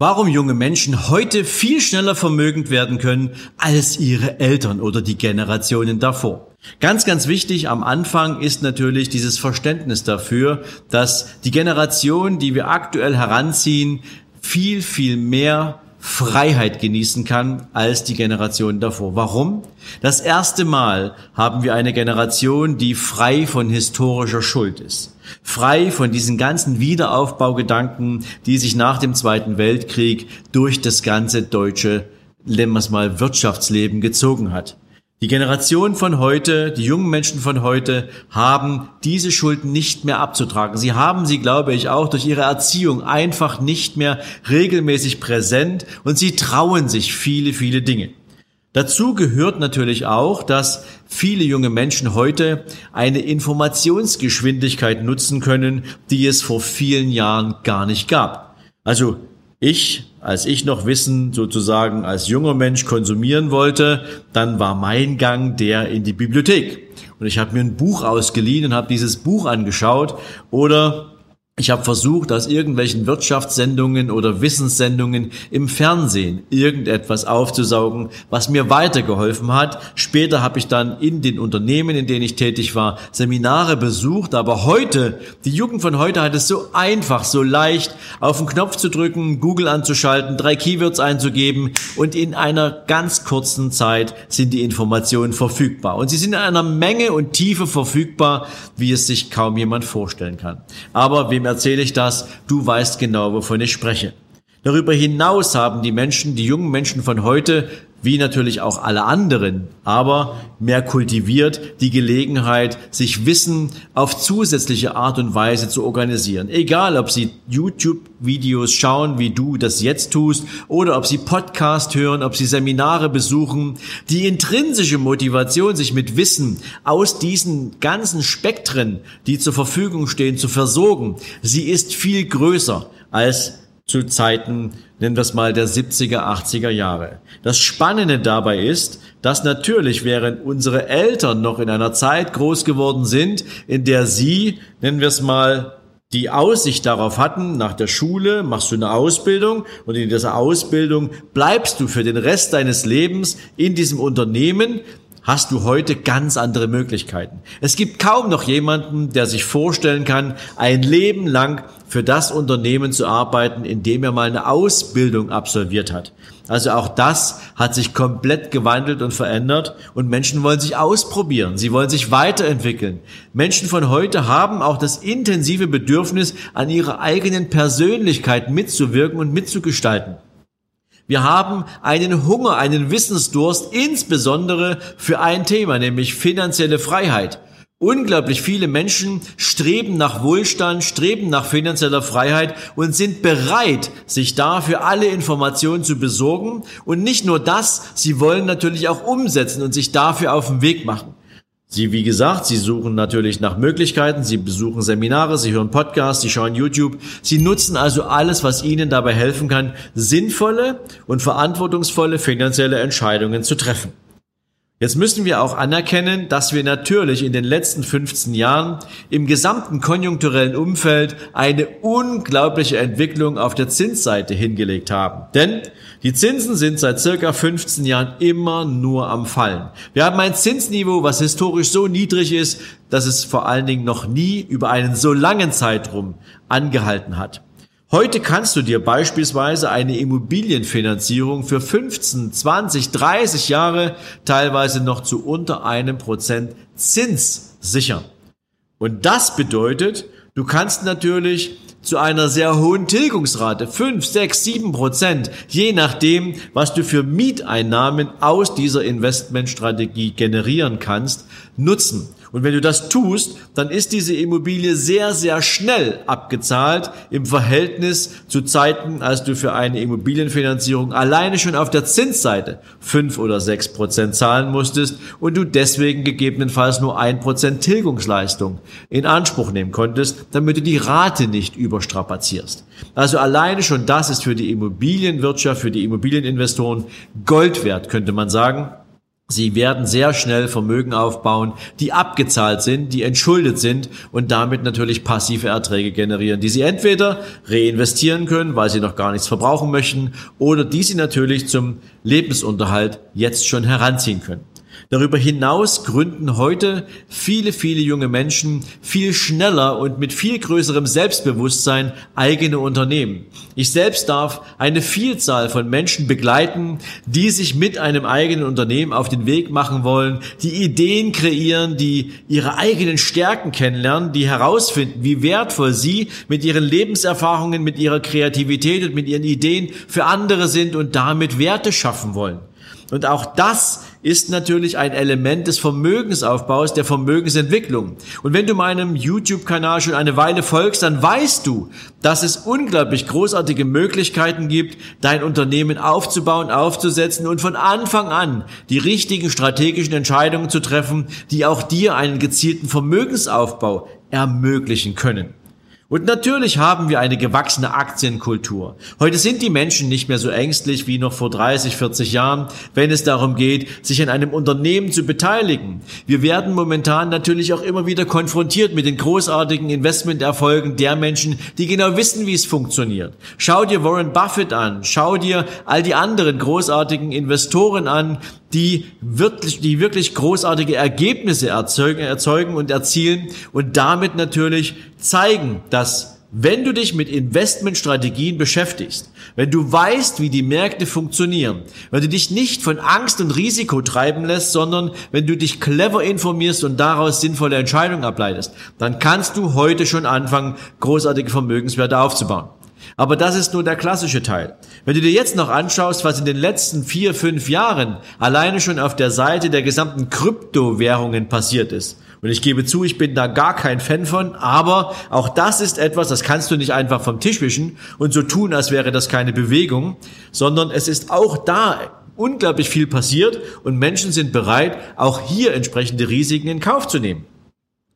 Warum junge Menschen heute viel schneller vermögend werden können als ihre Eltern oder die Generationen davor. Ganz, ganz wichtig am Anfang ist natürlich dieses Verständnis dafür, dass die Generation, die wir aktuell heranziehen, viel, viel mehr Freiheit genießen kann als die Generation davor. Warum? Das erste Mal haben wir eine Generation, die frei von historischer Schuld ist. Frei von diesen ganzen Wiederaufbaugedanken, die sich nach dem Zweiten Weltkrieg durch das ganze deutsche, nennen wir es mal, Wirtschaftsleben gezogen hat. Die Generation von heute, die jungen Menschen von heute haben diese Schulden nicht mehr abzutragen. Sie haben sie, glaube ich, auch durch ihre Erziehung einfach nicht mehr regelmäßig präsent und sie trauen sich viele, viele Dinge. Dazu gehört natürlich auch, dass viele junge Menschen heute eine Informationsgeschwindigkeit nutzen können, die es vor vielen Jahren gar nicht gab. Also ich, als ich noch Wissen sozusagen als junger Mensch konsumieren wollte, dann war mein Gang der in die Bibliothek. Und ich habe mir ein Buch ausgeliehen und habe dieses Buch angeschaut oder ich habe versucht, aus irgendwelchen Wirtschaftssendungen oder Wissenssendungen im Fernsehen irgendetwas aufzusaugen, was mir weitergeholfen hat. Später habe ich dann in den Unternehmen, in denen ich tätig war, Seminare besucht. Aber heute, die Jugend von heute hat es so einfach, so leicht, auf den Knopf zu drücken, Google anzuschalten, drei Keywords einzugeben und in einer ganz kurzen Zeit sind die Informationen verfügbar. Und sie sind in einer Menge und Tiefe verfügbar, wie es sich kaum jemand vorstellen kann. Aber wem erzähle ich das? Du weißt genau, wovon ich spreche. Darüber hinaus haben die Menschen, die jungen Menschen von heute, wie natürlich auch alle anderen, aber mehr kultiviert die Gelegenheit, sich Wissen auf zusätzliche Art und Weise zu organisieren. Egal, ob sie YouTube-Videos schauen, wie du das jetzt tust, oder ob sie Podcast hören, ob sie Seminare besuchen. Die intrinsische Motivation, sich mit Wissen aus diesen ganzen Spektren, die zur Verfügung stehen, zu versorgen, sie ist viel größer als zu Zeiten, nennen wir es mal, der 70er, 80er Jahre. Das Spannende dabei ist, dass natürlich, während unsere Eltern noch in einer Zeit groß geworden sind, in der sie, nennen wir es mal, die Aussicht darauf hatten, nach der Schule machst du eine Ausbildung und in dieser Ausbildung bleibst du für den Rest deines Lebens in diesem Unternehmen, hast du heute ganz andere Möglichkeiten. Es gibt kaum noch jemanden, der sich vorstellen kann, ein Leben lang für das Unternehmen zu arbeiten, in dem er mal eine Ausbildung absolviert hat. Also auch das hat sich komplett gewandelt und verändert und Menschen wollen sich ausprobieren, sie wollen sich weiterentwickeln. Menschen von heute haben auch das intensive Bedürfnis, an ihrer eigenen Persönlichkeit mitzuwirken und mitzugestalten. Wir haben einen Hunger, einen Wissensdurst, insbesondere für ein Thema, nämlich finanzielle Freiheit. Unglaublich viele Menschen streben nach Wohlstand, streben nach finanzieller Freiheit und sind bereit, sich dafür alle Informationen zu besorgen. Und nicht nur das, sie wollen natürlich auch umsetzen und sich dafür auf den Weg machen. Sie, wie gesagt, Sie suchen natürlich nach Möglichkeiten, Sie besuchen Seminare, Sie hören Podcasts, Sie schauen YouTube. Sie nutzen also alles, was Ihnen dabei helfen kann, sinnvolle und verantwortungsvolle finanzielle Entscheidungen zu treffen. Jetzt müssen wir auch anerkennen, dass wir natürlich in den letzten 15 Jahren im gesamten konjunkturellen Umfeld eine unglaubliche Entwicklung auf der Zinsseite hingelegt haben. Denn die Zinsen sind seit circa 15 Jahren immer nur am Fallen. Wir haben ein Zinsniveau, was historisch so niedrig ist, dass es vor allen Dingen noch nie über einen so langen Zeitraum angehalten hat. Heute kannst du dir beispielsweise eine Immobilienfinanzierung für 15, 20, 30 Jahre teilweise noch zu unter einem Prozent Zins sichern. Und das bedeutet, du kannst natürlich zu einer sehr hohen Tilgungsrate, 5, 6, 7 Prozent, je nachdem, was du für Mieteinnahmen aus dieser Investmentstrategie generieren kannst, nutzen. Und wenn du das tust, dann ist diese Immobilie sehr, sehr schnell abgezahlt im Verhältnis zu Zeiten, als du für eine Immobilienfinanzierung alleine schon auf der Zinsseite fünf oder sechs Prozent zahlen musstest und du deswegen gegebenenfalls nur ein Prozent Tilgungsleistung in Anspruch nehmen konntest, damit du die Rate nicht überstrapazierst. Also alleine schon das ist für die Immobilienwirtschaft, für die Immobilieninvestoren Gold wert, könnte man sagen. Sie werden sehr schnell Vermögen aufbauen, die abgezahlt sind, die entschuldet sind und damit natürlich passive Erträge generieren, die Sie entweder reinvestieren können, weil Sie noch gar nichts verbrauchen möchten, oder die Sie natürlich zum Lebensunterhalt jetzt schon heranziehen können. Darüber hinaus gründen heute viele, viele junge Menschen viel schneller und mit viel größerem Selbstbewusstsein eigene Unternehmen. Ich selbst darf eine Vielzahl von Menschen begleiten, die sich mit einem eigenen Unternehmen auf den Weg machen wollen, die Ideen kreieren, die ihre eigenen Stärken kennenlernen, die herausfinden, wie wertvoll sie mit ihren Lebenserfahrungen, mit ihrer Kreativität und mit ihren Ideen für andere sind und damit Werte schaffen wollen. Und auch das ist natürlich ein Element des Vermögensaufbaus, der Vermögensentwicklung. Und wenn du meinem YouTube-Kanal schon eine Weile folgst, dann weißt du, dass es unglaublich großartige Möglichkeiten gibt, dein Unternehmen aufzubauen, aufzusetzen und von Anfang an die richtigen strategischen Entscheidungen zu treffen, die auch dir einen gezielten Vermögensaufbau ermöglichen können. Und natürlich haben wir eine gewachsene Aktienkultur. Heute sind die Menschen nicht mehr so ängstlich wie noch vor 30, 40 Jahren, wenn es darum geht, sich an einem Unternehmen zu beteiligen. Wir werden momentan natürlich auch immer wieder konfrontiert mit den großartigen Investmenterfolgen der Menschen, die genau wissen, wie es funktioniert. Schau dir Warren Buffett an, schau dir all die anderen großartigen Investoren an, die wirklich, die wirklich großartige Ergebnisse erzeugen, erzeugen und erzielen und damit natürlich zeigen, dass wenn du dich mit Investmentstrategien beschäftigst, wenn du weißt, wie die Märkte funktionieren, wenn du dich nicht von Angst und Risiko treiben lässt, sondern wenn du dich clever informierst und daraus sinnvolle Entscheidungen ableitest, dann kannst du heute schon anfangen, großartige Vermögenswerte aufzubauen. Aber das ist nur der klassische Teil. Wenn du dir jetzt noch anschaust, was in den letzten vier, fünf Jahren alleine schon auf der Seite der gesamten Kryptowährungen passiert ist, und ich gebe zu, ich bin da gar kein Fan von, aber auch das ist etwas, das kannst du nicht einfach vom Tisch wischen und so tun, als wäre das keine Bewegung, sondern es ist auch da unglaublich viel passiert und Menschen sind bereit, auch hier entsprechende Risiken in Kauf zu nehmen.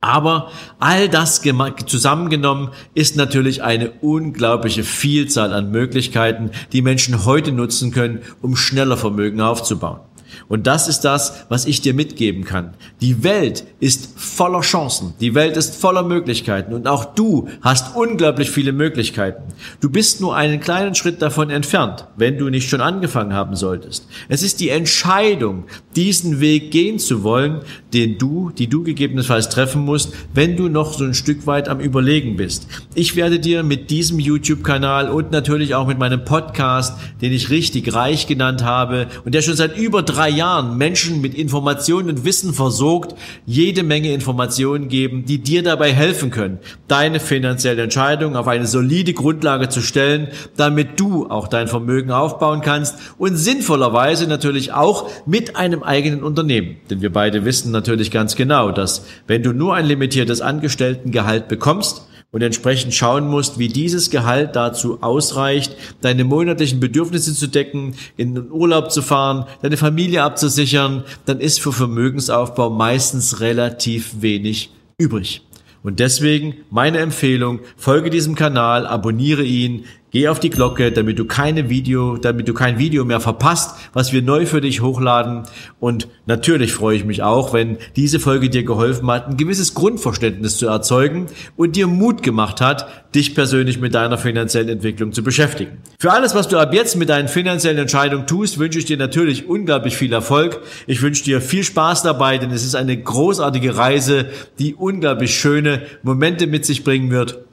Aber all das zusammengenommen ist natürlich eine unglaubliche Vielzahl an Möglichkeiten, die Menschen heute nutzen können, um schneller Vermögen aufzubauen. Und das ist das, was ich dir mitgeben kann. Die Welt ist voller Chancen. Die Welt ist voller Möglichkeiten. Und auch du hast unglaublich viele Möglichkeiten. Du bist nur einen kleinen Schritt davon entfernt, wenn du nicht schon angefangen haben solltest. Es ist die Entscheidung, diesen Weg gehen zu wollen, den du, die du gegebenenfalls treffen musst, wenn du noch so ein Stück weit am Überlegen bist. Ich werde dir mit diesem YouTube-Kanal und natürlich auch mit meinem Podcast, den ich richtig reich genannt habe und der schon seit über drei Jahren Menschen mit Informationen und Wissen versorgt, jede Menge Informationen geben, die dir dabei helfen können, deine finanzielle Entscheidung auf eine solide Grundlage zu stellen, damit du auch dein Vermögen aufbauen kannst und sinnvollerweise natürlich auch mit einem eigenen Unternehmen. Denn wir beide wissen natürlich ganz genau, dass wenn du nur ein limitiertes Angestelltengehalt bekommst, und entsprechend schauen musst, wie dieses Gehalt dazu ausreicht, deine monatlichen Bedürfnisse zu decken, in den Urlaub zu fahren, deine Familie abzusichern, dann ist für Vermögensaufbau meistens relativ wenig übrig. Und deswegen meine Empfehlung, folge diesem Kanal, abonniere ihn, Geh auf die Glocke, damit du keine Video, damit du kein Video mehr verpasst, was wir neu für dich hochladen. Und natürlich freue ich mich auch, wenn diese Folge dir geholfen hat, ein gewisses Grundverständnis zu erzeugen und dir Mut gemacht hat, dich persönlich mit deiner finanziellen Entwicklung zu beschäftigen. Für alles, was du ab jetzt mit deinen finanziellen Entscheidungen tust, wünsche ich dir natürlich unglaublich viel Erfolg. Ich wünsche dir viel Spaß dabei, denn es ist eine großartige Reise, die unglaublich schöne Momente mit sich bringen wird.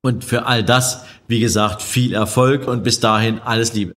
Und für all das, wie gesagt, viel Erfolg und bis dahin alles Liebe.